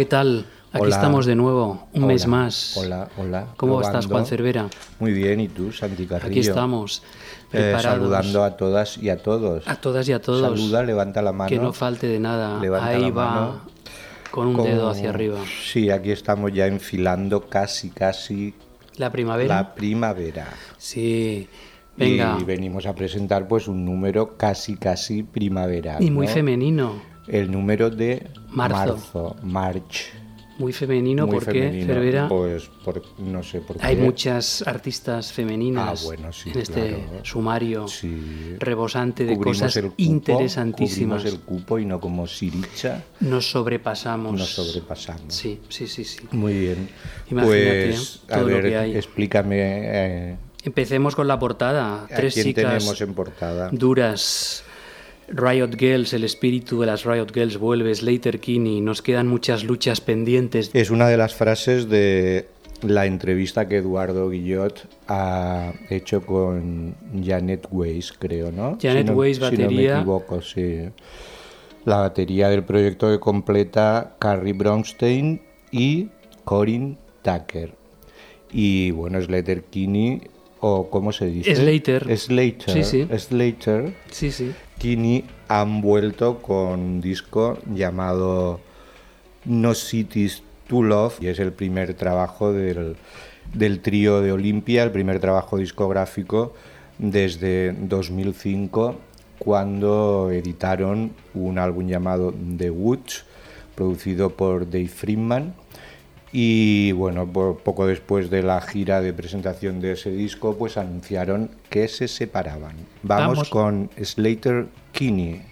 ¿Qué tal? Aquí Hola. estamos de nuevo, un Hola, mes más. Hola, hola. ¿Cómo probando. estás, Juan Cervera? Muy bien, ¿y tú, Santi Carrillo? Aquí estamos, Eh, preparados. saludando a todas y a todos. A todas y a todos. Saluda, levanta la mano. Que no falte de nada. Levanta Ahí la va, mano. con un Como- dedo hacia arriba. Sí, aquí estamos ya enfilando casi, casi La primavera. la primavera. Sí. Venga. Y venimos a presentar pues un número casi, casi primavera. Y muy ¿no? femenino. El número de Marzo. marzo, March. Muy femenino, Muy ¿por femenino. qué, Cervera? Pues por, no sé por qué. Hay muchas artistas femeninas Ah, bueno, sí, en este claro. sumario Sí. rebosante de Cubrimos cosas el cupo, interesantísimas. El cupo y no como Siricha Nos sobrepasamos. nos sobrepasamos. Sí, sí, sí, sí. Muy bien. Imagínate, pues, todo a lo ver, que hay. explícame eh, Empecemos con la portada. a Tres quién chicas tenemos en portada. duras. Riot Girls, el espíritu de las Riot Girls vuelve, Slater Kinney, nos quedan muchas luchas pendientes. Es una de las frases de la entrevista que Eduardo Guillot ha hecho con Janet Weiss, creo, ¿no? Janet si no, Weiss, Si no me batería. equivoco, sí. La batería del proyecto que completa Carrie Bronstein y Corinne Tucker. Y bueno, Slater Kinney, o ¿cómo se dice? Slater. Slater. Sí, sí. Slater. Sí, sí. Kinney han vuelto con un disco llamado No Cities to Love y es el primer trabajo del, del trío de Olimpia, el primer trabajo discográfico desde 2005 cuando editaron un álbum llamado The Woods producido por Dave Friedman y bueno, po- poco después de la gira de presentación de ese disco, pues anunciaron que se separaban. Vamos, Vamos. con Slater Kinney.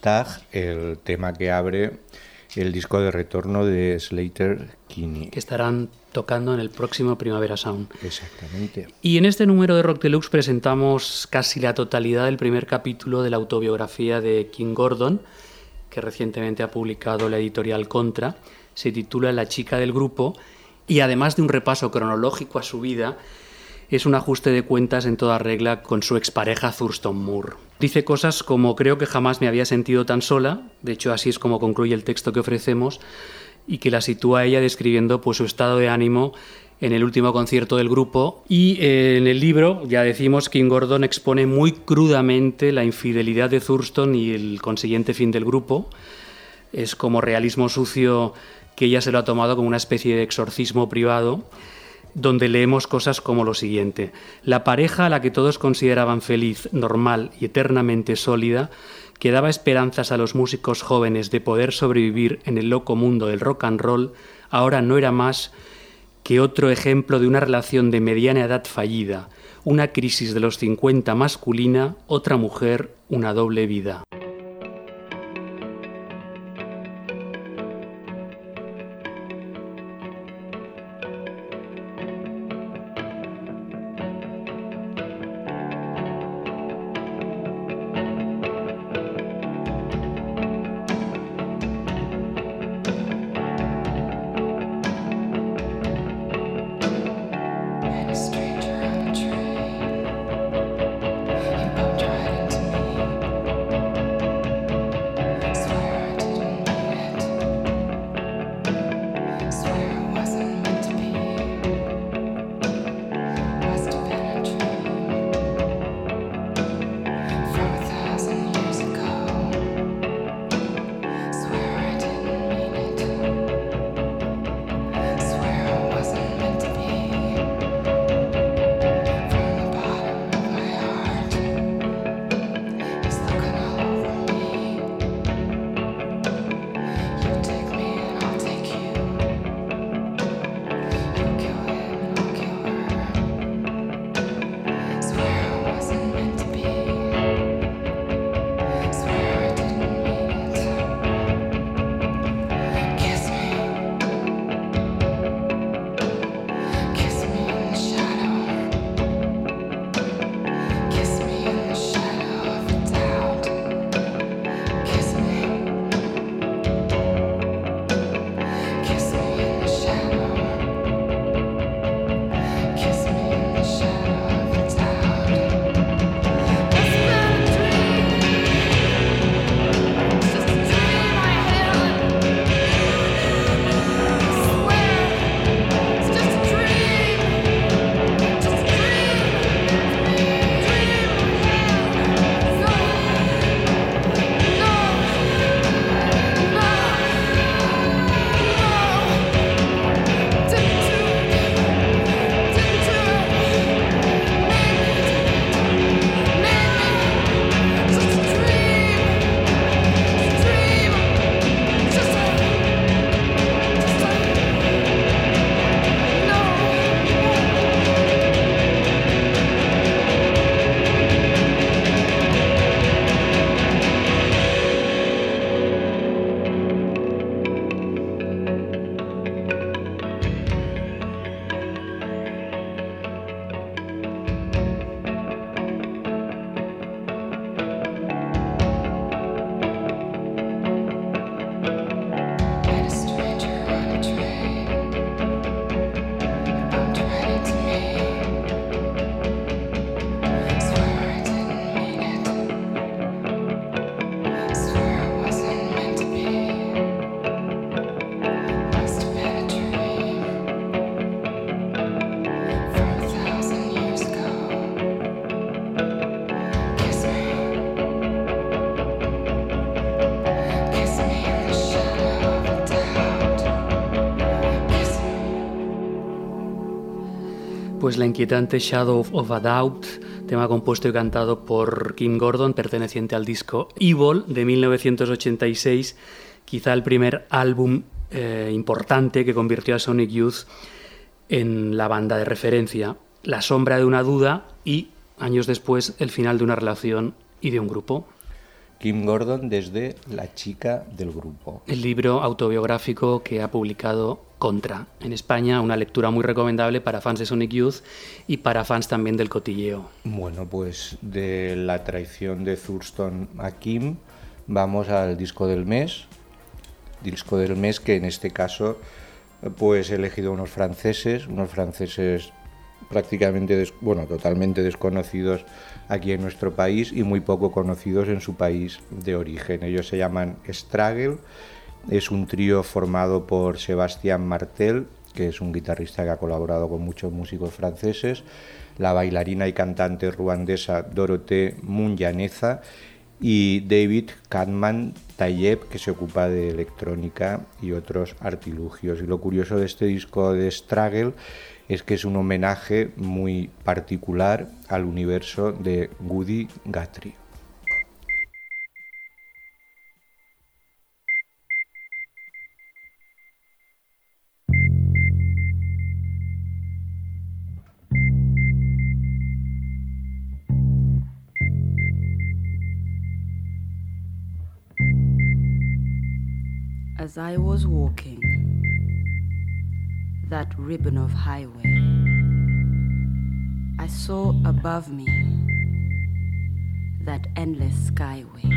Tag, el tema que abre el disco de retorno de Slater Kinney. que estarán tocando en el próximo Primavera Sound. Exactamente. Y en este número de Rock Deluxe presentamos casi la totalidad del primer capítulo de la autobiografía de King Gordon, que recientemente ha publicado la editorial Contra. Se titula La chica del grupo y además de un repaso cronológico a su vida, es un ajuste de cuentas en toda regla con su expareja Thurston Moore. Dice cosas como creo que jamás me había sentido tan sola, de hecho así es como concluye el texto que ofrecemos, y que la sitúa ella describiendo pues, su estado de ánimo en el último concierto del grupo. Y eh, en el libro, ya decimos, King Gordon expone muy crudamente la infidelidad de Thurston y el consiguiente fin del grupo. Es como realismo sucio que ella se lo ha tomado como una especie de exorcismo privado donde leemos cosas como lo siguiente. La pareja a la que todos consideraban feliz, normal y eternamente sólida, que daba esperanzas a los músicos jóvenes de poder sobrevivir en el loco mundo del rock and roll, ahora no era más que otro ejemplo de una relación de mediana edad fallida, una crisis de los 50 masculina, otra mujer, una doble vida. Pues la inquietante Shadow of a Doubt, tema compuesto y cantado por Kim Gordon, perteneciente al disco Evil de 1986, quizá el primer álbum eh, importante que convirtió a Sonic Youth en la banda de referencia, la sombra de una duda y, años después, el final de una relación y de un grupo. Kim Gordon desde La chica del grupo. El libro autobiográfico que ha publicado Contra en España, una lectura muy recomendable para fans de Sonic Youth y para fans también del cotilleo. Bueno, pues de la traición de Thurston a Kim vamos al disco del mes. Disco del mes que en este caso pues he elegido unos franceses, unos franceses prácticamente, bueno, totalmente desconocidos aquí en nuestro país y muy poco conocidos en su país de origen. Ellos se llaman Straggle, es un trío formado por Sebastián Martel, que es un guitarrista que ha colaborado con muchos músicos franceses, la bailarina y cantante ruandesa Dorothée Munyaneza y David Katman Tayeb, que se ocupa de electrónica y otros artilugios. Y lo curioso de este disco de Straggle es que es un homenaje muy particular al universo de Woody Guthrie. As I was walking that ribbon of highway, I saw above me that endless skyway.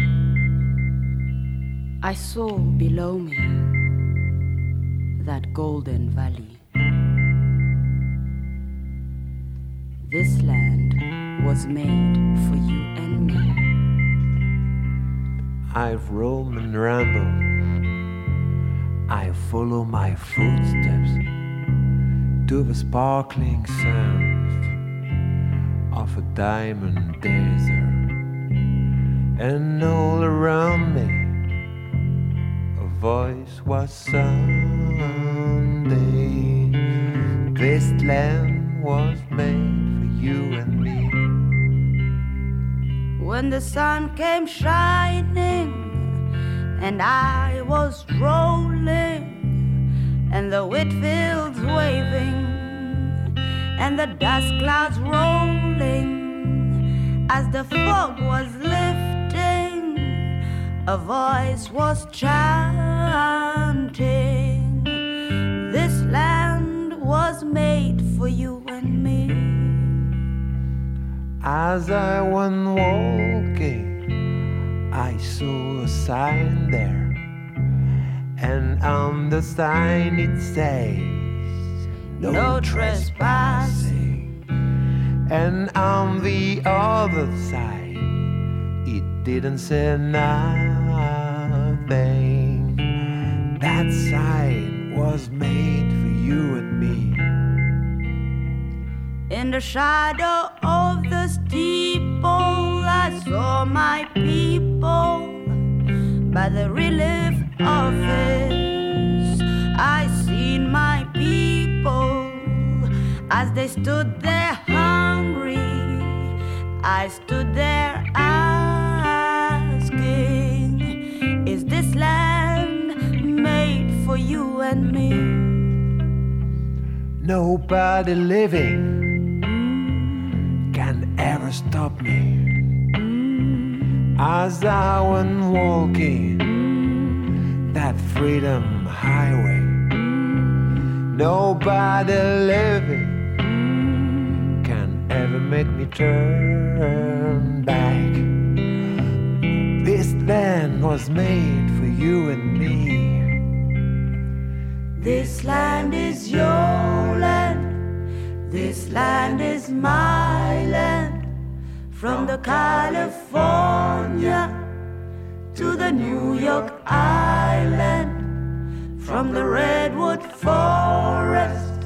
I saw below me that golden valley. This land was made for you and me. I've roamed and rambled. I follow my footsteps to the sparkling sands of a diamond desert. And all around me, a voice was sounding. This land was made for you and me. when the sun came shining and I was rolling and the wheat fields waving and the dust clouds rolling as the fog was lifting a voice was chanting this land was made for you and me. As I went walking, I saw a sign there, and on the sign it says, No trespassing. And on the other side, it didn't say nothing. That sign was made for you and me. In the shadow of the steeple, I saw my people. By the relief office, I seen my people as they stood there hungry. I stood there asking, Is this land made for you and me? Nobody living can ever stop me as I went walking that freedom highway. Nobody living can ever make me turn back. This land was made for you and me. This land is your land. This land is my land. From the California to the New York Island. From the Redwood Forest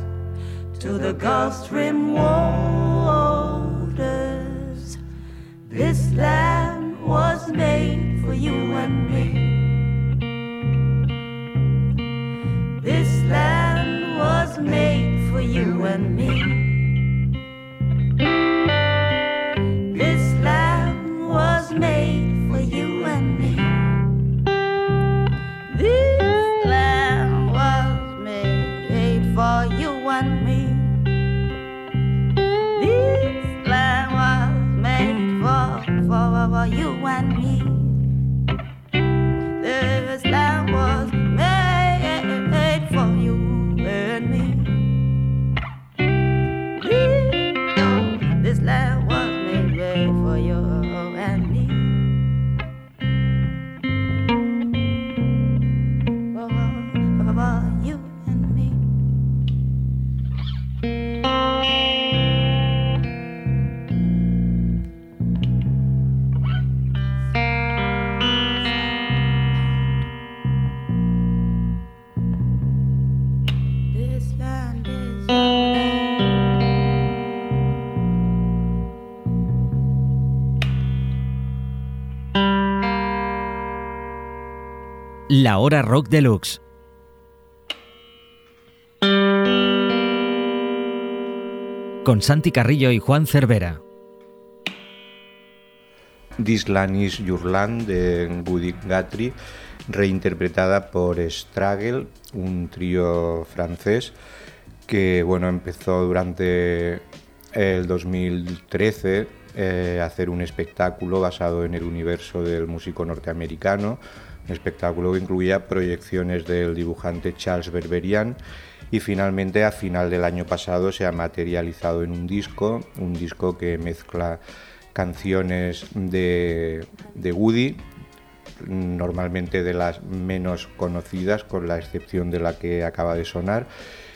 to the Gulf Stream waters. This land was made for you and me. This land was made for you and me. You and La Hora Rock Deluxe. Con Santi Carrillo y Juan Cervera. This Land is Your Land de Woody Guthrie, reinterpretada por Straggle, un trío francés que bueno, empezó durante el 2013 eh, hacer un espectáculo basado en el universo del músico norteamericano, espectáculo que incluía proyecciones del dibujante Charles Berberian y finalmente a final del año pasado se ha materializado en un disco, un disco que mezcla canciones de, de Woody, normalmente de las menos conocidas, con la excepción de la que acaba de sonar,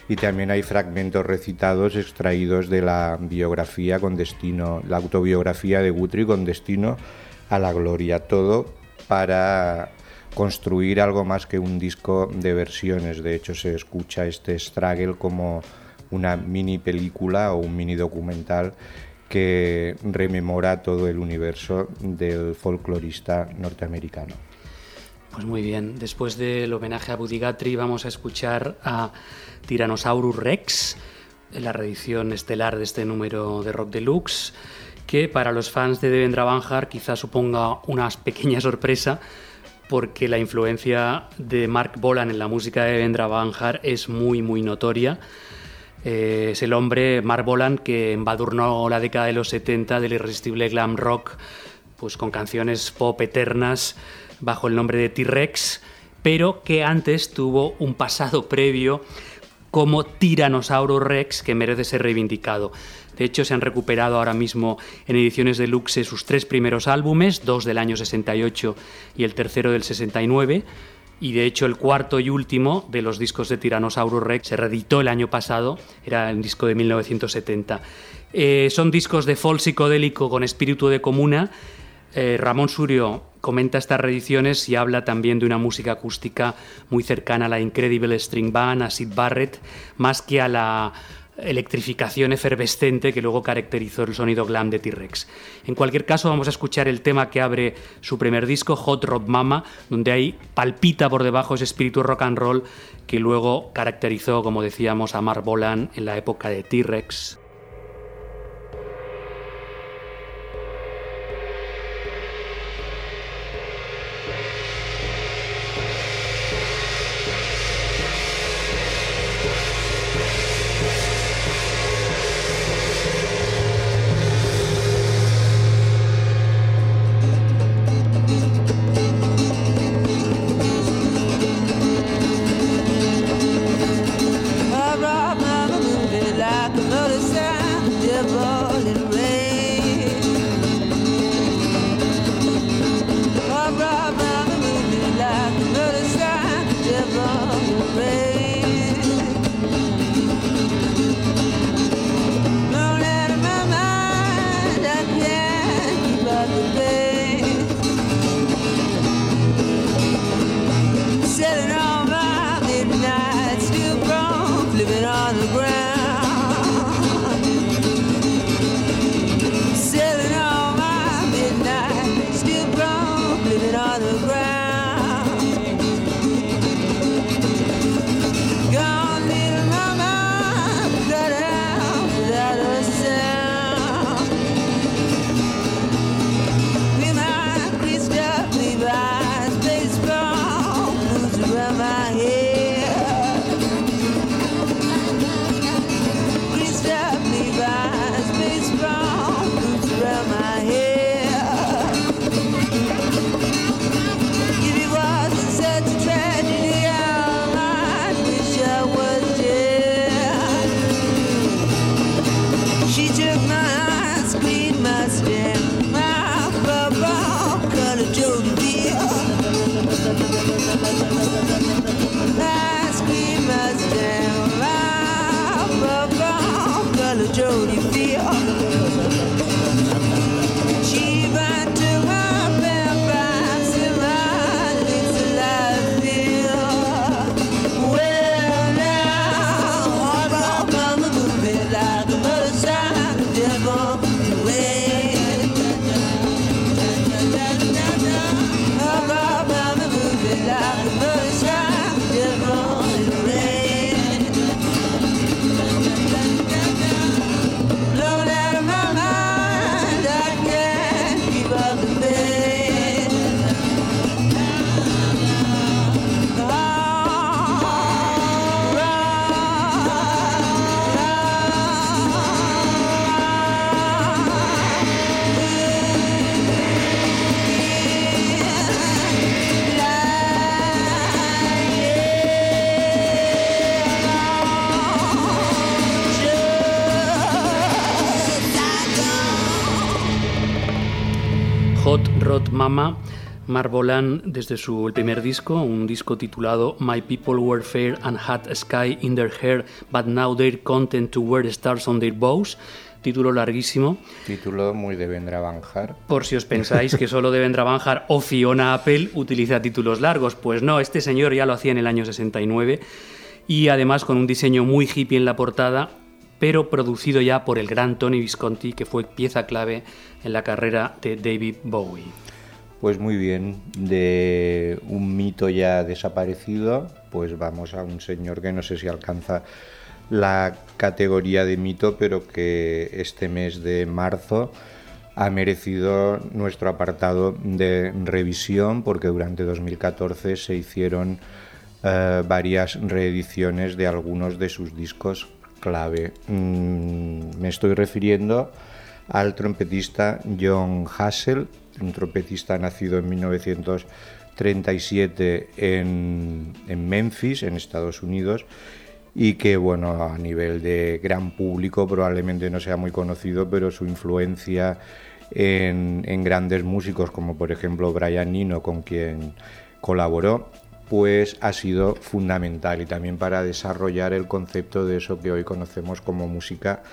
y también hay fragmentos recitados extraídos de la biografía con destino, la autobiografía de Guthrie con destino a la gloria, todo para construir algo más que un disco de versiones. De hecho, se escucha este Struggle como una mini película o un mini documental que rememora todo el universo del folclorista norteamericano. Pues muy bien, después del homenaje a Buddy Guthrie vamos a escuchar a Tyrannosaurus Rex, la reedición estelar de este número de Rock Deluxe, que para los fans de Devendra Banjar quizá suponga una pequeña sorpresa, porque la influencia de Mark Bolan en la música de Devendra Banjar es muy, muy notoria. Eh, es el hombre, Mark Bolan, que embadurnó la década de los 70 del irresistible glam rock, pues con canciones pop eternas bajo el nombre de T-Rex, pero que antes tuvo un pasado previo como Tyrannosaurus Rex que merece ser reivindicado. De hecho, se han recuperado ahora mismo en ediciones deluxe sus tres primeros álbumes, dos del año 68 y el tercero del 69. Y de hecho el cuarto y último de los discos de Tyrannosaurus Rex se reeditó el año pasado, era el disco de 1970. Eh, son discos de folk psicodélico con espíritu de comuna. Eh, Ramón Surio comenta estas reediciones y habla también de una música acústica muy cercana a la Incredible String Band, a Sid Barrett, más que a la electrificación efervescente que luego caracterizó el sonido glam de T-Rex. En cualquier caso, vamos a escuchar el tema que abre su primer disco, Hot Rod Mama, donde ahí palpita por debajo ese espíritu rock and roll que luego caracterizó, como decíamos, a Mark Bolan en la época de T-Rex. Mama, Marbolan desde su el primer disco, un disco titulado My People Were Fair and Had a Sky in Their Hair, but now they're content to wear stars on their bows. Título larguísimo. Título muy de Vendra Banjar. Por si os pensáis que solo Devendra Banjar o Fiona Apple utiliza títulos largos, pues no, este señor ya lo hacía en el año 69 y además con un diseño muy hippie en la portada, pero producido ya por el gran Tony Visconti, que fue pieza clave en la carrera de David Bowie. Pues muy bien, de un mito ya desaparecido, pues vamos a un señor que no sé si alcanza la categoría de mito, pero que este mes de marzo ha merecido nuestro apartado de revisión, porque durante 2014 se hicieron eh, varias reediciones de algunos de sus discos clave. Mm, me estoy refiriendo al trompetista John Hassel, un trompetista nacido en 1937 en, en Memphis, en Estados Unidos, y que, bueno, a nivel de gran público probablemente no sea muy conocido, pero su influencia en, en grandes músicos como por ejemplo Brian Eno, con quien colaboró, pues ha sido fundamental. Y también para desarrollar el concepto de eso que hoy conocemos como música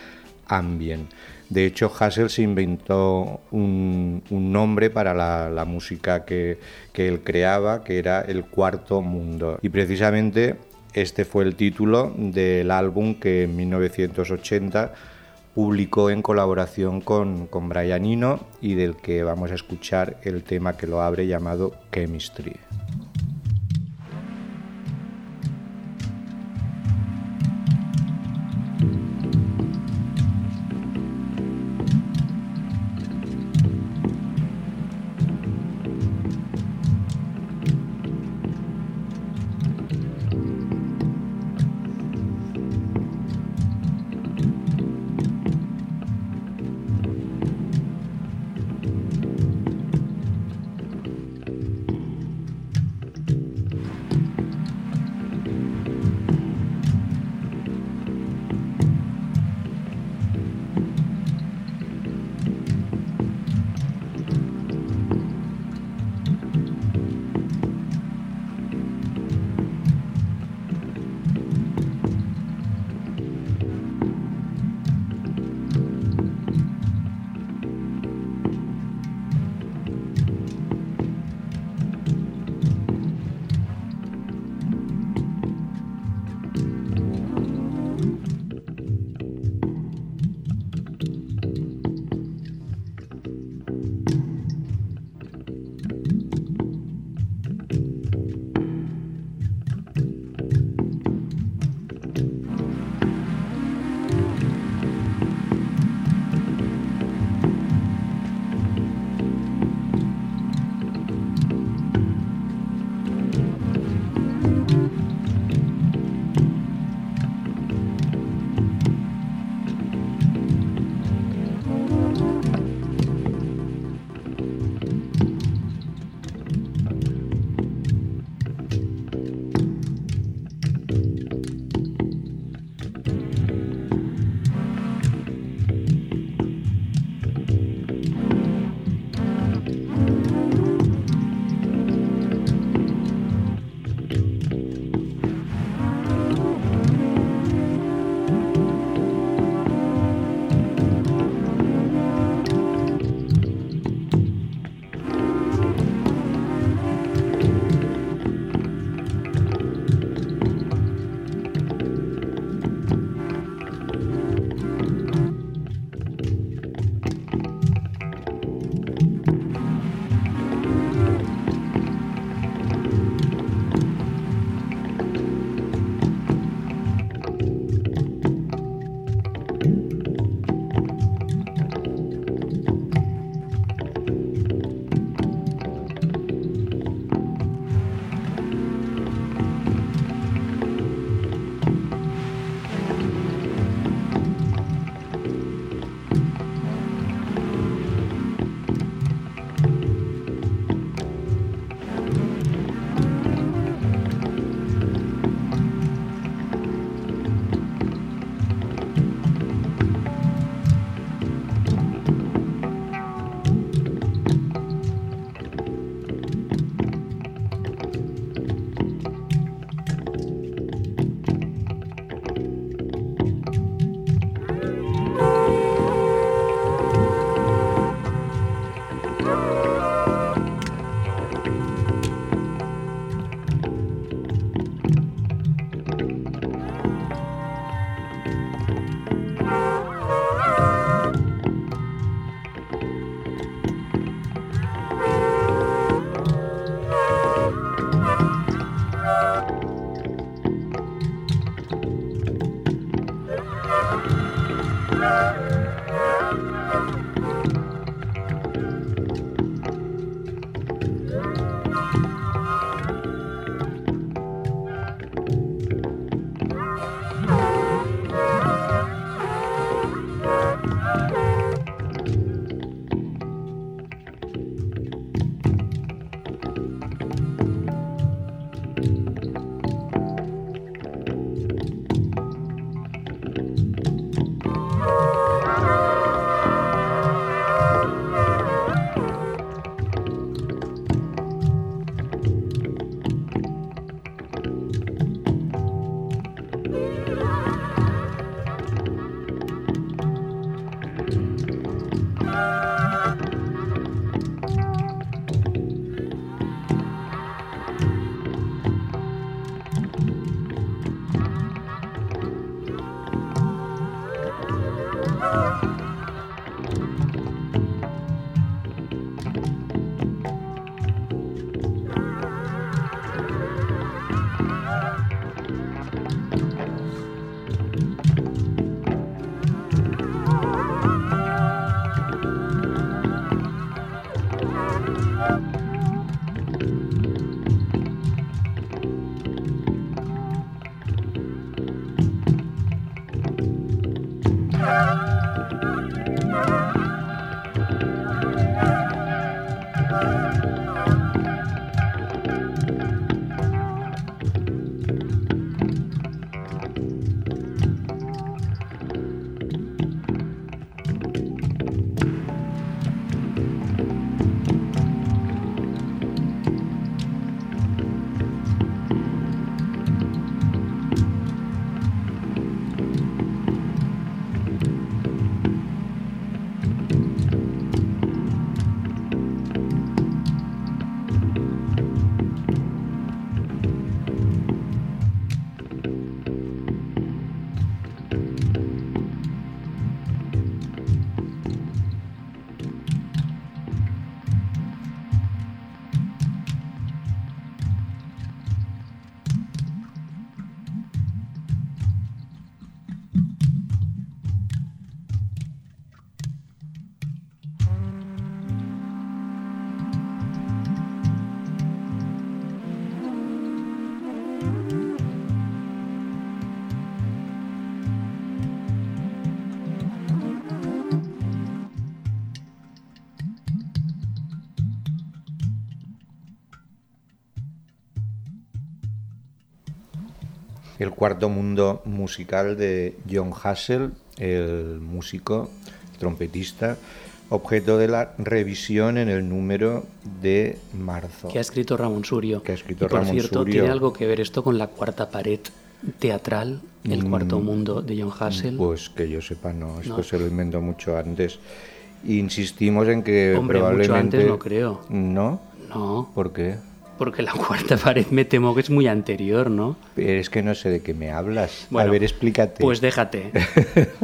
ambient. De hecho, Hassel se inventó un, nombre para la, música que, que él creaba, que era el cuarto mundo. Y precisamente este fue el título del álbum que en 1980 publicó en colaboración con, con Brian Eno y del que vamos a escuchar el tema que lo abre llamado Chemistry. Cuarto mundo musical de John Hassel, el músico, trompetista, objeto de la revisión en el número de marzo. Que ha escrito Ramón Surio. Que ha escrito y por Ramón cierto, Surio. ¿tiene algo que ver esto con la cuarta pared teatral, el cuarto Mm, mundo de John Hassel? Pues que yo sepa, no. Esto No. se lo inventó mucho antes. Insistimos en que Hombre, mucho probablemente. antes no creo. ¿No? No, ¿Por qué? Porque la cuarta pared me temo que es muy anterior, ¿no? Es que no sé de qué me hablas. Bueno, A ver, explícate. Pues déjate.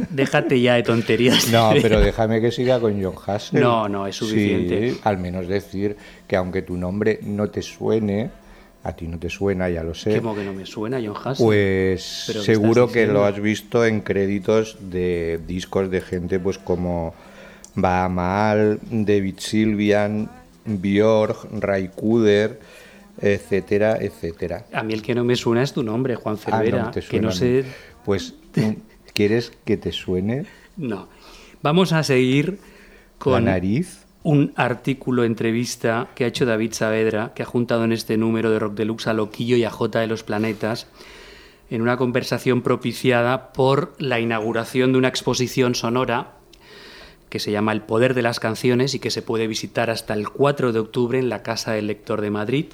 déjate ya de tonterías. No, pero déjame que siga con John Hassel. No, no, es suficiente. Sí, al menos decir que aunque tu nombre no te suene, a ti no te suena, ya lo sé. Como que no me suena John Hassel. Pues ¿Pero qué seguro que lo has visto en créditos de discos de gente pues como Bahamal, David Sylvian, Björk, Ray Cooder, etcétera, etcétera. A mí el que no me suena es tu nombre, Juan Ah, Cervera. no te que no suena. sé. Pues, ¿quieres que te suene No. Vamos a seguir la con nariz? un artículo entrevista que ha hecho David Saavedra, que ha juntado en este número de Rock Deluxe a Loquillo y a J de los Planetas, en una conversación propiciada por la inauguración de una exposición sonora que se llama El Poder de las Canciones y que se puede visitar hasta el 4 de octubre en la Casa del Lector de Madrid.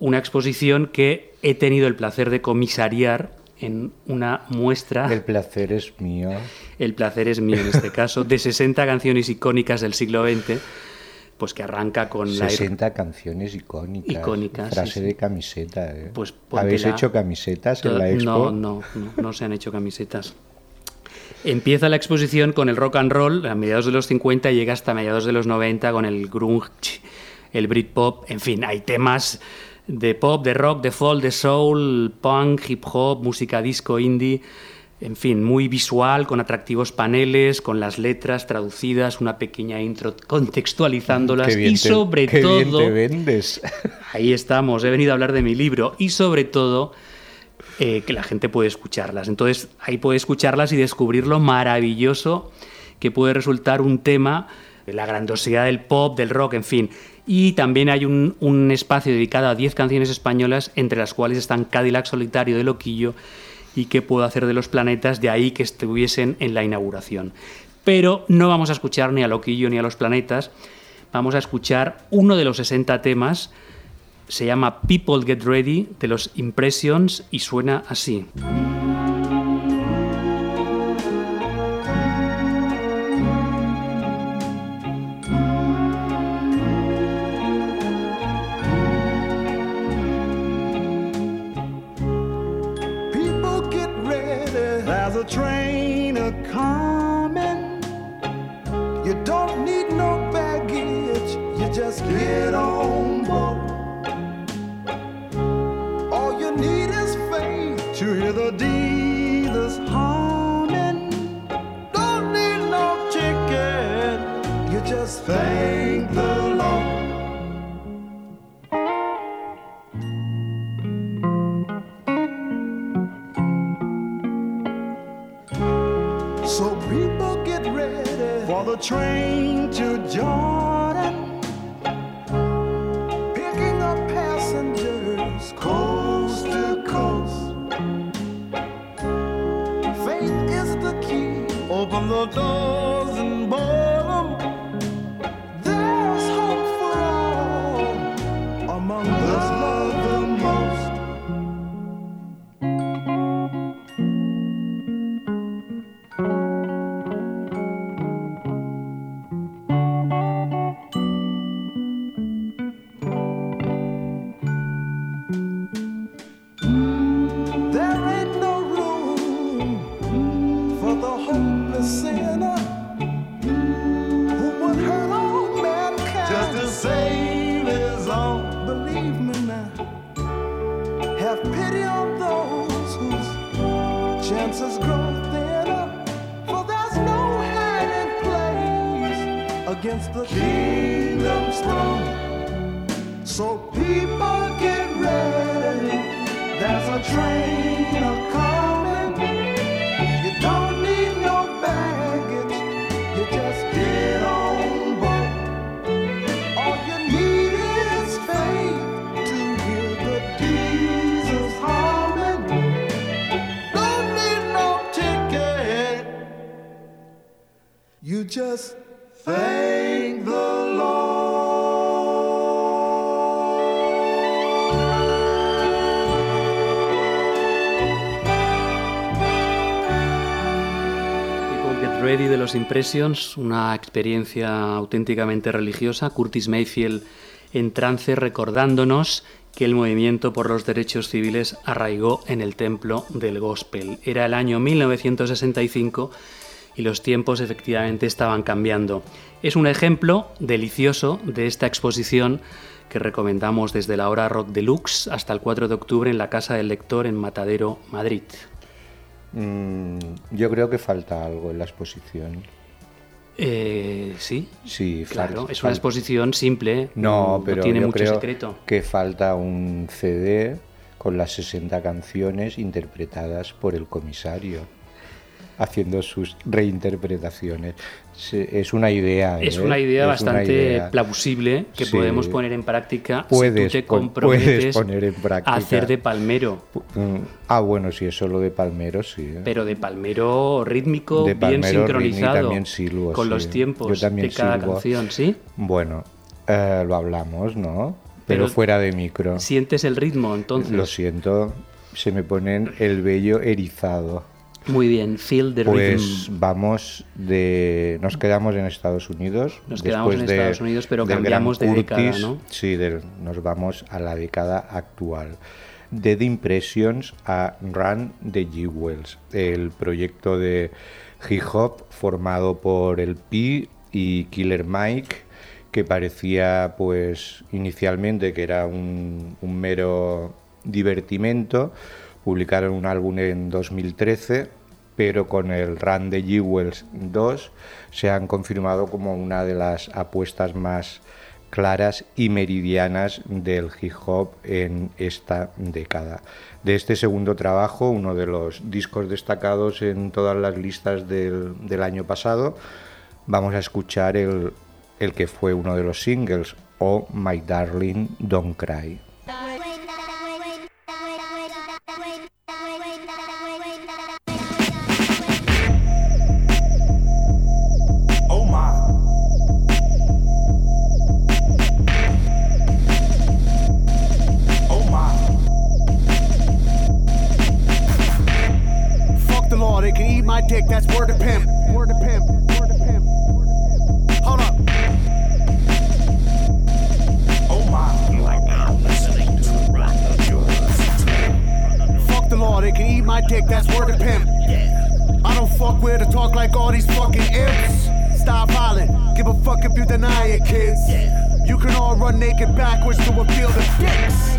Una exposición que he tenido el placer de comisariar en una muestra. El placer es mío. El placer es mío en este caso, de 60 canciones icónicas del siglo XX, pues que arranca con la... 60 canciones icónicas. Icónicas, Frase sí. de camiseta. ¿eh? Pues ¿Habéis hecho camisetas en la expo? No, no, no, no se han hecho camisetas. Empieza la exposición con el rock and roll a mediados de los 50 y llega hasta mediados de los 90 con el grunge, el Britpop, en fin, hay temas de pop, de rock, de folk, de soul, punk, hip hop, música disco, indie, en fin, muy visual, con atractivos paneles, con las letras traducidas, una pequeña intro contextualizándolas Qué bien y te- sobre qué bien todo... te vendes. Ahí estamos, he venido a hablar de mi libro y sobre todo eh, que la gente puede escucharlas. Entonces ahí puede escucharlas y descubrir lo maravilloso que puede resultar un tema, la grandiosidad del pop, del rock, en fin. Y también hay un, espacio dedicado a 10 canciones españolas, entre las cuales están Cadillac Solitario de Loquillo y qué puedo hacer de los planetas, de ahí que estuviesen en la inauguración. Pero no vamos a escuchar ni a Loquillo ni a los planetas, vamos a escuchar uno de los 60 temas se llama People Get Ready de los Impressions y suena así. The train to Jordan. Picking up passengers coast to coast. Faith is the key. Open the doors los Impressions, una experiencia auténticamente religiosa. Curtis Mayfield en trance recordándonos que el movimiento por los derechos civiles arraigó en el templo del gospel. Era el año 1965 y los tiempos efectivamente estaban cambiando. Es un ejemplo delicioso de esta exposición que recomendamos desde la hora rock deluxe hasta el 4 de octubre en la Casa del Lector en Matadero, Madrid. Mm, yo creo que falta algo en la exposición. Eh, sí, Sí, claro, es una exposición simple, No, pero tiene yo mucho creo secreto. que falta un CD con las 60 canciones interpretadas por el comisario, haciendo sus reinterpretaciones. Es una idea. Es ¿eh? una idea Es bastante idea. plausible que Sí. podemos poner en práctica Puedes si tú te comprometes puedes poner en práctica. a hacer de palmero, Mm, Ah, bueno, si es solo de Palmero, sí. ¿eh? pero de palmero rítmico, De bien sincronizado, también silbo, con sí. los tiempos de cada silbo. canción, ¿sí? Bueno, eh, lo hablamos, ¿no? Pero, Pero fuera de micro. Sientes el ritmo, entonces. Lo siento, se me ponen el vello erizado. Muy bien, feel the Pues rhythm. vamos de. Nos quedamos en Estados Unidos. Nos quedamos en de- Estados Unidos, pero cambiamos de década, Curtis. ¿no? Sí, del- nos vamos a la década actual. De The Impressions a Run de G. Wells, el proyecto de hip hop formado por el Pi y Killer Mike, que parecía, pues, inicialmente que era un, un mero divertimento. Publicaron un álbum en 2013, pero con el Run de Jewels 2 se han confirmado como una de las apuestas más claras y meridianas del hip hop en esta década. De este segundo trabajo, uno de los discos destacados en todas las listas del, año pasado, vamos a escuchar el, el que fue uno de los singles, o My Darling Don't Cry. Word to pimp. Word to pimp. Word to pimp. Hold up. Oh my. You are now listening to Run Fuck the law, they can eat my dick, that's word to pimp. Yeah. I don't fuck with or talk like all these fucking imps. Stop hollering, give a fuck if you deny it, kids. You can all run naked backwards to a field of dicks.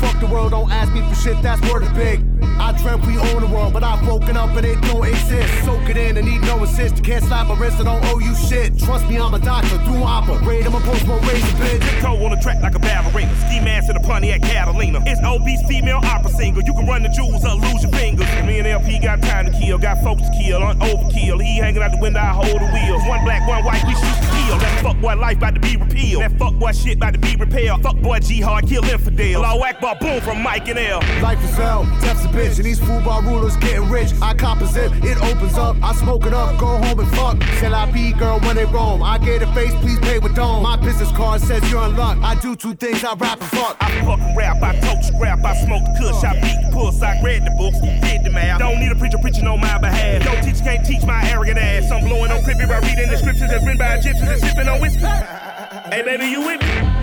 Fuck the world, don't ask me for shit, that's word of big. I dreamt we own the world, but I've woken up and it don't exist. Soak it in and need no assist. You can't slap my wrist, I don't owe you shit. Trust me, I'm a doctor, do operate. I'm a post-mo razor bitch. Tiptoe on the track like a ballerina. Ski mask in a Pontiac Catalina. It's obese female opera singer. You can run the jewels or lose your fingers. Me and LP got time to kill, got folks to kill on overkill. He hanging out the window, I hold the wheels. One black, one white, we shoot to kill. That fuck boy life about to be repealed. That fuck boy shit about to be repaired. Fuck boy G hard, kill infidel. Law Akbar boom from Mike and L. Life is hell, death's a bitch, and these football rulers getting rich. I cop a zip, it opens up, I smoke it up, go home and fuck. Shall I be girl when they roam? I get a face, please pay with dome. My business card says you're in luck. I do two things, I rap and fuck. I fuck rap, I tote scrap, I smoke the kush, I beat the puss, I read the books, did the math. Don't need a preacher preaching on my behalf. No teacher can't teach my arrogant ass. I'm blowing on crippy by reading the scriptures that's written by Egyptians and sipping on whiskey. hey baby, you with me?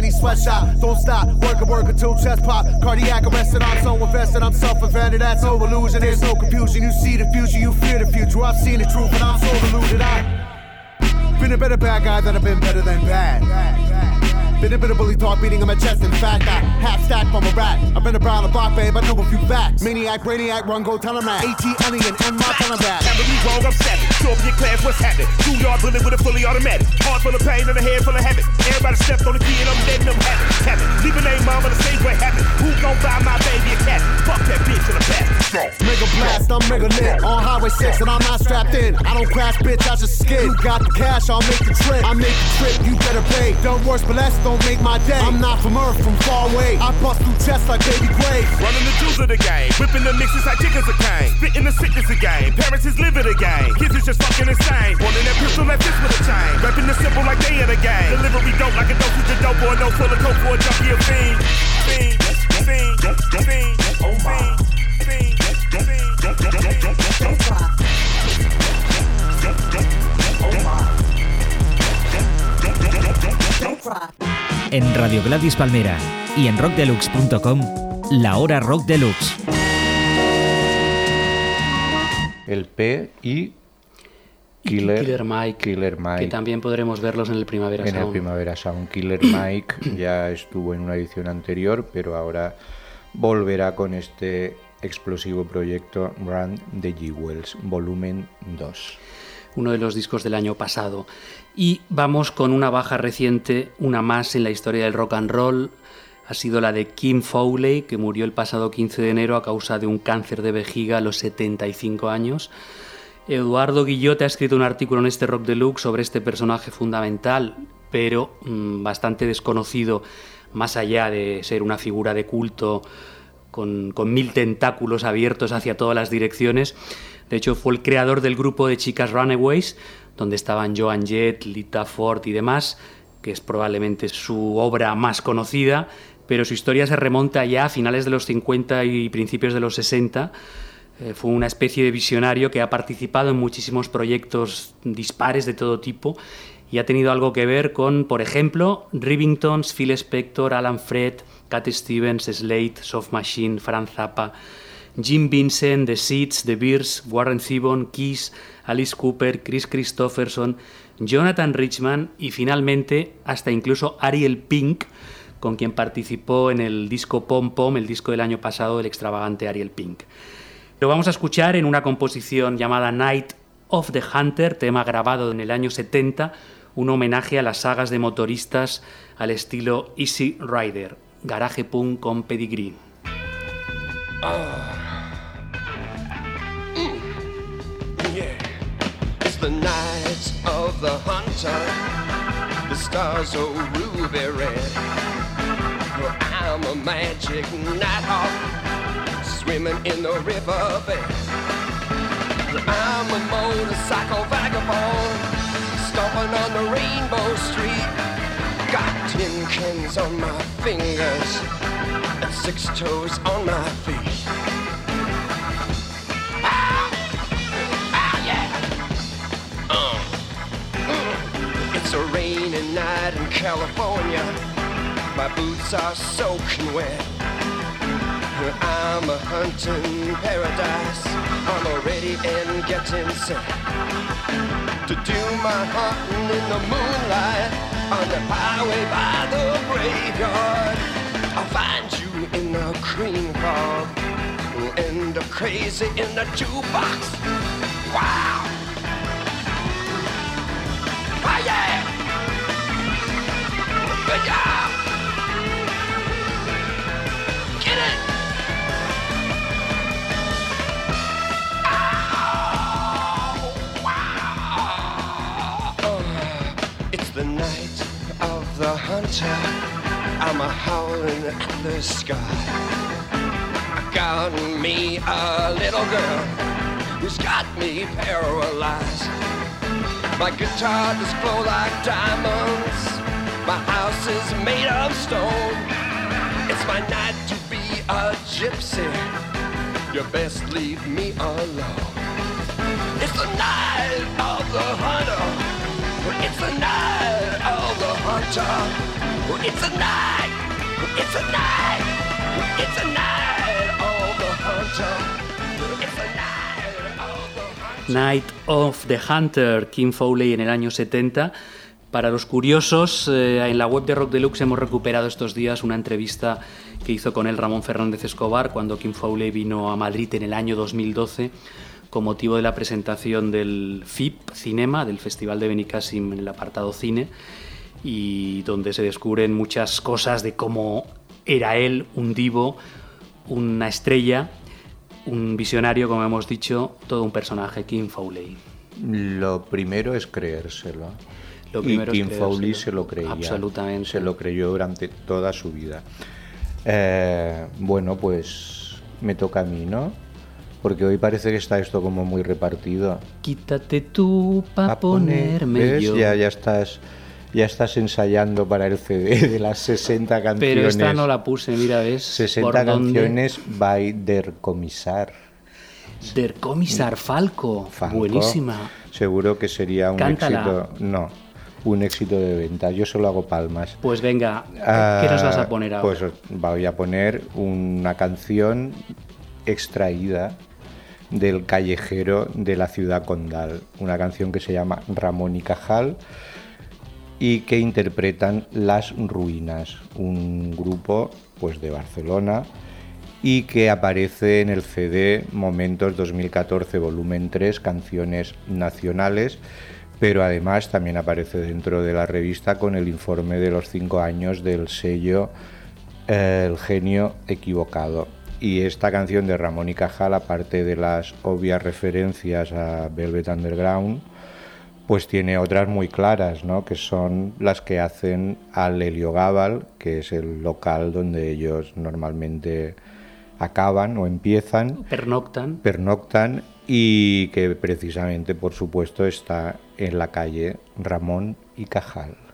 90 sweatshop. Don't stop, work and work until chest pop. Cardiac arrested, I'm so invested, I'm self invented. That's no illusion, there's no confusion. You see the future, you fear the future. I've seen the truth, and I'm so deluded. I've been a better bad guy than I've been better than bad. Inimitable talk beating on my chest. In fact, I half stack from a rat. I've been around the block, babe. I know a few facts. Maniac, brainiac, run, go tell him that. AT, onion, and my ton of that. Never be wrong, I'm savage. Show up your class, what's happening? Two yard bullet with a fully automatic. Heart full of pain and a head full of habit. Everybody stepped on the key and I'm dead and I'm happy. Happy. Leave a name on the stage where happen. Who gon' buy my baby a cat? Fuck that bitch in the back. Mega blast, I'm mega lit. On Highway 6 and I'm not strapped in. I don't crash, bitch, I just skid. You got the cash, I'll make the trip. I make the trip, you better pay. Don't worse, but less don't make my day. I'm not from Earth, from far away. I bust through chests like baby grave. Running the jewels of the game. Whipping the mixes like chickens a cane. Spitting the sickness of game. Parents is living game. Kids is just fucking insane. Wanting that pistol like this with a chain. Rapping the simple like they in a game. Delivery dope like a dosage of dope or a no full of coke for a junkie of fiend. Fiend, fiend, fiend, oh my. Fiend, En Radio Gladys Palmera y en rockdeluxe.com, la hora rock deluxe. El P y Killer, Killer Mike, Killer que Mike. también podremos verlos en el Primavera en el Sound. Primavera Sound. Killer Mike ya estuvo en una edición anterior, pero ahora volverá con este explosivo proyecto Run the Jewels, volumen 2. uno de los discos del año pasado. Y vamos con una baja reciente, una más en la historia del rock and roll. Ha sido la de Kim Fowley, que murió el pasado 15 de enero a causa de un cáncer de vejiga a los 75 años. Eduardo Guillot ha escrito un artículo en este Rock Deluxe sobre este personaje fundamental, pero mm, bastante desconocido, más allá de ser una figura de culto con, con mil tentáculos abiertos hacia todas las direcciones. De hecho, fue el creador del grupo de chicas Runaways, donde estaban Joan Jett, Lita Ford y demás, que es probablemente su obra más conocida, pero su historia se remonta ya a finales de los 50 y principios de los 60. Eh, fue una especie de visionario que ha participado en muchísimos proyectos dispares de todo tipo y ha tenido algo que ver con, por ejemplo, Rivingtons, Phil Spector, Alan Fred, Cat Stevens, Slate, Soft Machine, Franz Zappa, Jim Vincent, The Seeds, The Beers, Warren Zevon, Kiss, Alice Cooper, Chris Christopherson, Jonathan Richman y finalmente hasta incluso Ariel Pink, con quien participó en el disco Pom Pom, el disco del año pasado del extravagante Ariel Pink. Lo vamos a escuchar en una composición llamada Night of the Hunter, tema grabado en el año 70, un homenaje a las sagas de motoristas al estilo Easy Rider, garaje punk con pedigree. Yeah, the night of the hunter. The stars are ruby red. Well, I'm a magic nighthawk swimming in the river riverbed. I'm a motorcycle vagabond stomping on the rainbow street. Got tin cans on my fingers and six toes on my feet. California. My boots are soaking wet. I'm a hunting paradise. I'm already and getting set to do my hunting in the moonlight on the highway by the graveyard. I'll find you in the cream fog and the crazy in the jukebox. Wow! Hunter. I'm a howling at the sky. I got me a little girl who's got me paralyzed. My guitar does flow like diamonds. My house is made of stone. It's my night to be a gypsy. You best leave me alone. It's the night of the hunter. It's the night It's the night. It's the night. It's the night of the hunter. Night. Night of the Hunter, Kim Fowley en el año 70, Para los curiosos, eh, en la web de Rock Deluxe hemos recuperado estos días una entrevista que hizo con él Ramón Fernández Escobar cuando Kim Fowley vino a Madrid en el año 2012 con motivo de la presentación del FIP Cinema, del Festival de Benicassim en el apartado cine, y donde se descubren muchas cosas de cómo era él, un divo, una estrella, un visionario, como hemos dicho, todo un personaje, Kim Fowley. Lo primero es creérselo. Lo primero y es Kim Fowley se lo creía. Absolutamente. Se lo creyó durante toda su vida. Eh, bueno, pues me toca a mí, ¿no? Porque hoy parece que está esto como muy repartido. Quítate tú para Pa' poner, ponerme ¿ves? yo. Ya, ya estás ya estás ensayando para el CD de las 60 canciones. Pero esta no la puse, mira, ¿ves? 60 por dónde? canciones by Der Commissar. Der Commissar Falco. Falco. Buenísima. Seguro que sería un Cántala. éxito. No, un éxito de venta. Yo solo hago palmas. Pues venga, Ah, ¿qué nos vas a poner ahora? Pues voy a poner una canción extraída del callejero de la ciudad condal, una canción que se llama Ramón y Cajal y que interpretan Las Ruinas, un grupo pues de Barcelona y que aparece en el CD Momentos 2014 volumen 3, canciones nacionales, pero además también aparece dentro de la revista con el informe de los cinco años del sello eh, El genio equivocado. Y esta canción de Ramón y Cajal, aparte de las obvias referencias a Velvet Underground, pues tiene otras muy claras, ¿no? que son las que hacen al Heliogábal, que es el local donde ellos normalmente acaban o empiezan, Pernoctan. pernoctan y que precisamente, por supuesto, está en la calle Ramón y Cajal.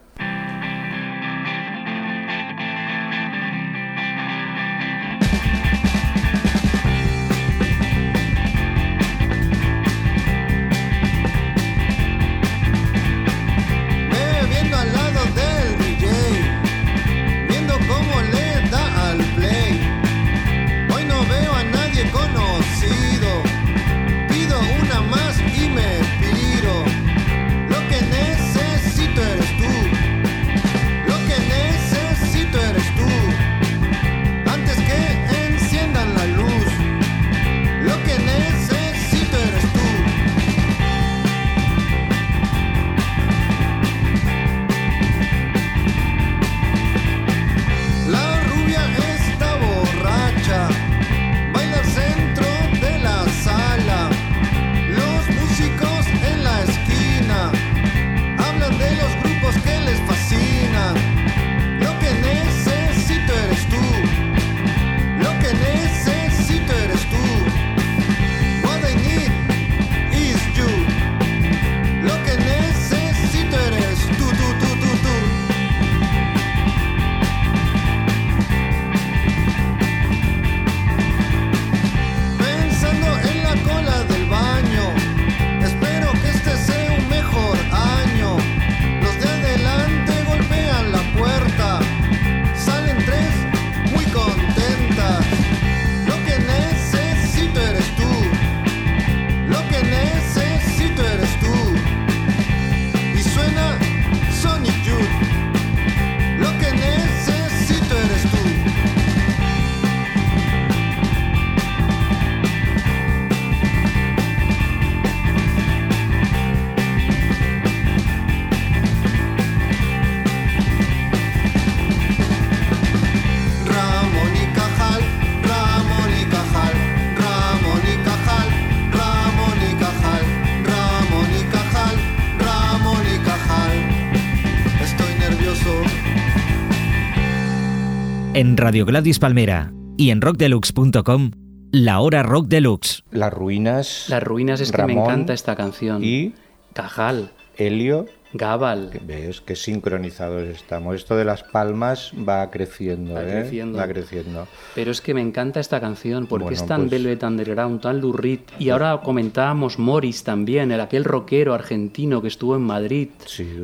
En Radio Gladys Palmera y en rockdeluxe.com, la hora rock deluxe. Las ruinas. Las ruinas es que me encanta esta canción. Y Cajal, Helio. Gabal. ¿Ves qué sincronizados estamos? Esto de las palmas va creciendo, Va ¿eh? creciendo. Va creciendo. Pero es que me encanta esta canción porque Bueno, es tan pues- Velvet Underground, tan Lou Reed. Y ahora comentábamos Morris también, el aquel rockero argentino que estuvo en Madrid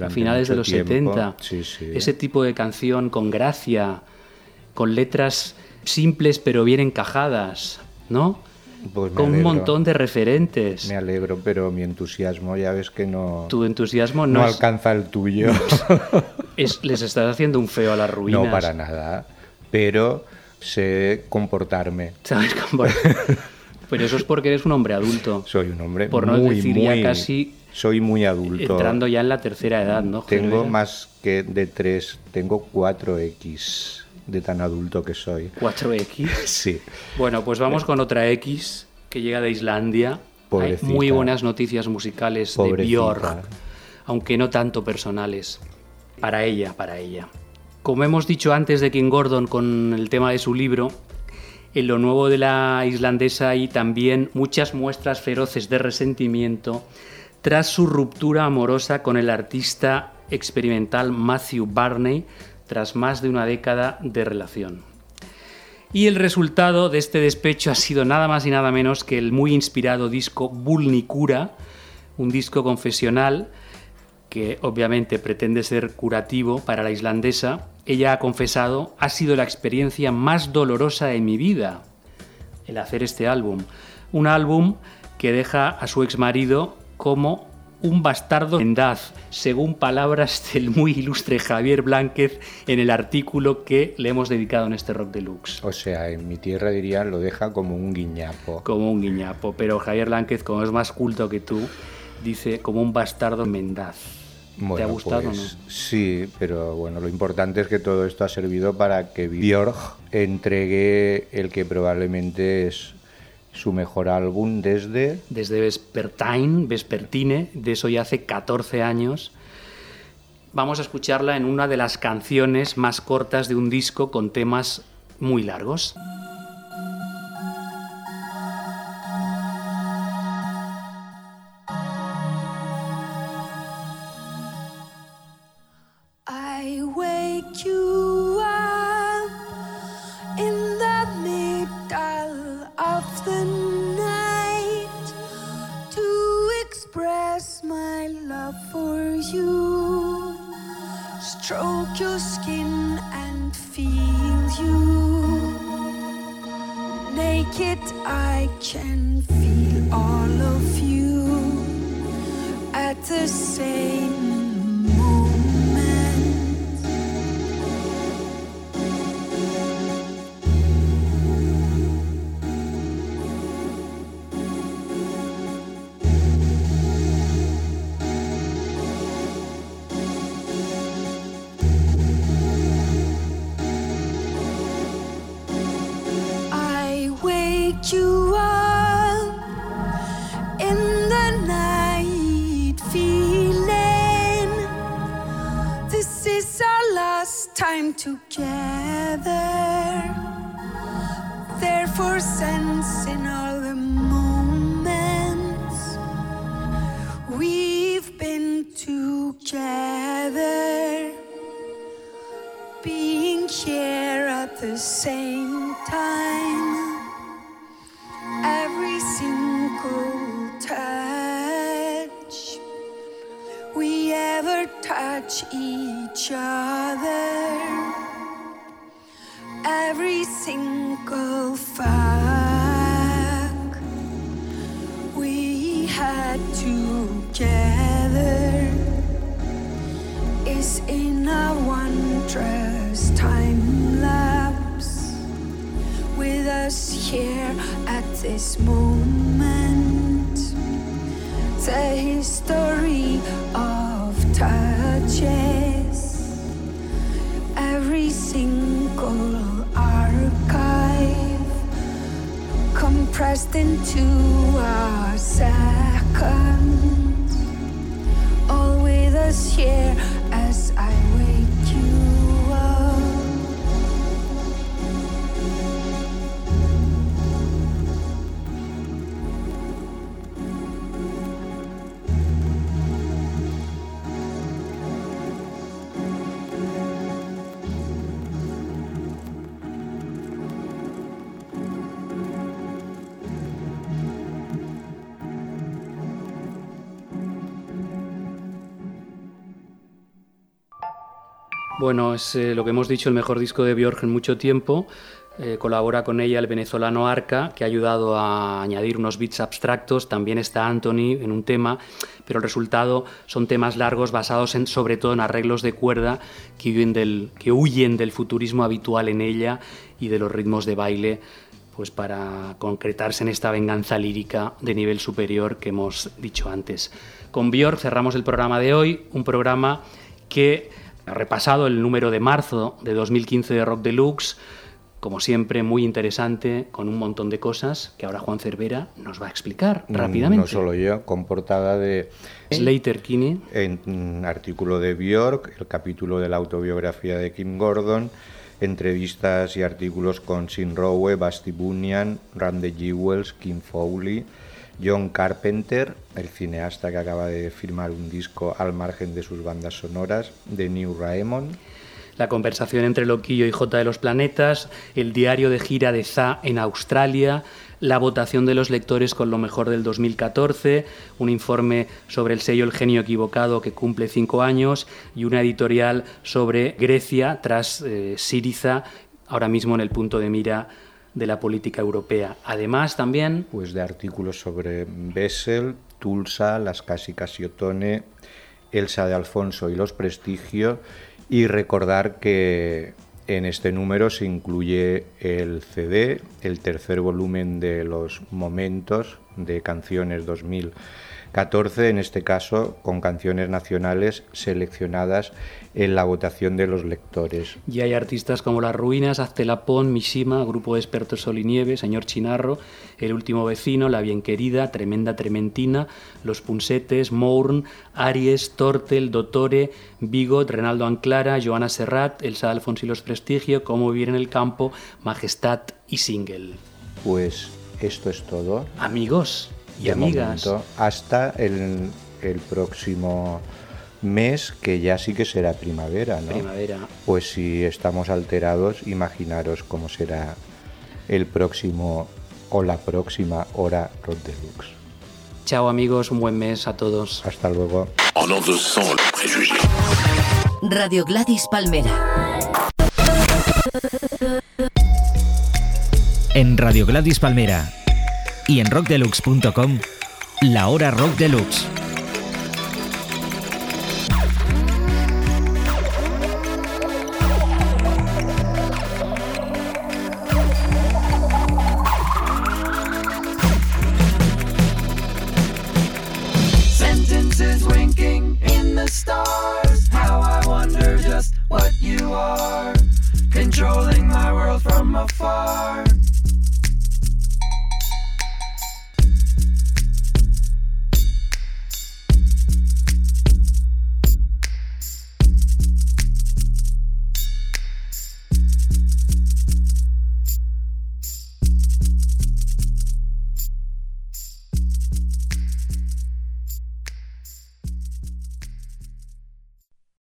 a finales de los tiempo. 70. Sí, sí. Ese tipo de canción con gracia, con letras simples pero bien encajadas, ¿no? Pues con un montón de referentes. Me alegro, pero mi entusiasmo ya ves que no, Tu entusiasmo no no, es- alcanza el tuyo. es- les estás haciendo un feo a las ruinas. no para nada, pero sé comportarme. ¿Sabes cómo? Pero eso es porque eres un hombre adulto. Soy un hombre Por no muy, decir ya muy- casi Soy muy adulto. entrando ya en la tercera edad, ¿no? Tengo más que de tres, tengo 4X de tan adulto que soy. 4X. Sí. Bueno, pues vamos con otra X que llega de Islandia. Hay muy buenas noticias musicales de. Björk, aunque no tanto personales. Para ella, para ella. Como hemos dicho antes de King Gordon con el tema de su libro, en lo nuevo de la islandesa hay también muchas muestras feroces de resentimiento tras su ruptura amorosa con el artista experimental Matthew Barney tras más de una década de relación. Y el resultado de este despecho ha sido nada más y nada menos que el muy inspirado disco Vulnicura, un disco confesional que obviamente pretende ser curativo para la islandesa. Ella ha confesado, ha sido la experiencia más dolorosa de mi vida el hacer este álbum. Un álbum que deja a su exmarido como un bastardo mendaz, según palabras del muy ilustre Javier Blánquez en el artículo que le hemos dedicado en este Rock Deluxe. O sea, en mi tierra dirían lo deja como un guiñapo. Como un guiñapo, pero Javier Blánquez, como es más culto que tú, dice como un bastardo mendaz. ¿Te ha gustado pues, o no? Sí, pero bueno, lo importante es que todo esto ha servido para que Björk entregue el que probablemente es su mejor álbum desde Desde Vespertine, Vespertine, de eso ya hace 14 años. Vamos a escucharla en una de las canciones más cortas de un disco con temas muy largos. You up in the night, feeling this is our last time together. Bueno, es eh, lo que hemos dicho, el mejor disco de Björk en mucho tiempo. eh, colabora con ella el venezolano Arca, que ha ayudado a añadir unos beats abstractos. También está Anthony en un tema, pero el resultado son temas largos basados sobre todo en arreglos de cuerda que huyen, del, que huyen del futurismo habitual en ella y de los ritmos de baile pues para concretarse en esta venganza lírica de nivel superior que hemos dicho antes. Con Björk cerramos el programa de hoy, un programa que repasado el número de marzo de 2015 de Rock Deluxe, como siempre muy interesante, con un montón de cosas que ahora Juan Cervera nos va a explicar Mm, rápidamente. No solo yo, con portada de Slater Kinney, en un artículo de Bjork, el capítulo de la autobiografía de Kim Gordon, entrevistas y artículos con Sin Rowe, Basti Bunyan, Randy Jewels, Kim Fowley, John Carpenter, el cineasta que acaba de firmar un disco al margen de sus bandas sonoras, de New Raymond, la conversación entre Loquillo y J de los Planetas, el diario de gira de ZA en Australia, la votación de los lectores con lo mejor del 2014, un informe sobre el sello El Genio Equivocado que cumple cinco años y una editorial sobre Grecia tras eh, Síriza, ahora mismo en el punto de mira de la política europea. Además, también pues de artículos sobre Bessel, Tulsa, las Casi Casiotone, Elsa de Alfonso y los Prestigio, y recordar que en este número se incluye el CD, el tercer volumen de los momentos de canciones 2014, en este caso con canciones nacionales seleccionadas en la votación de los lectores. Y hay artistas como Las Ruinas, Aztelapón, Mishima, Grupo de Expertos Sol y Nieve, Señor Chinarro, El Último Vecino, La Bien Querida, Tremenda Trementina, Los Punsetes, Mourn, Aries, Tortel, Dottore, Bigot, Renaldo Anclara, Joana Serrat, Elsa Alfonso y los Prestigio, Cómo Vivir en el Campo, Majestad y Single. Pues esto es todo. Amigos y de amigas. momento, hasta el, el próximo mes, que ya sí que será primavera, ¿no? Primavera. Pues si estamos alterados, imaginaros cómo será el próximo o la próxima hora Rock Deluxe. Chao amigos, un buen mes a todos. Hasta luego. Radio Gladys Palmera. En Radio Gladys Palmera y en rockdeluxe.com, la hora rock deluxe.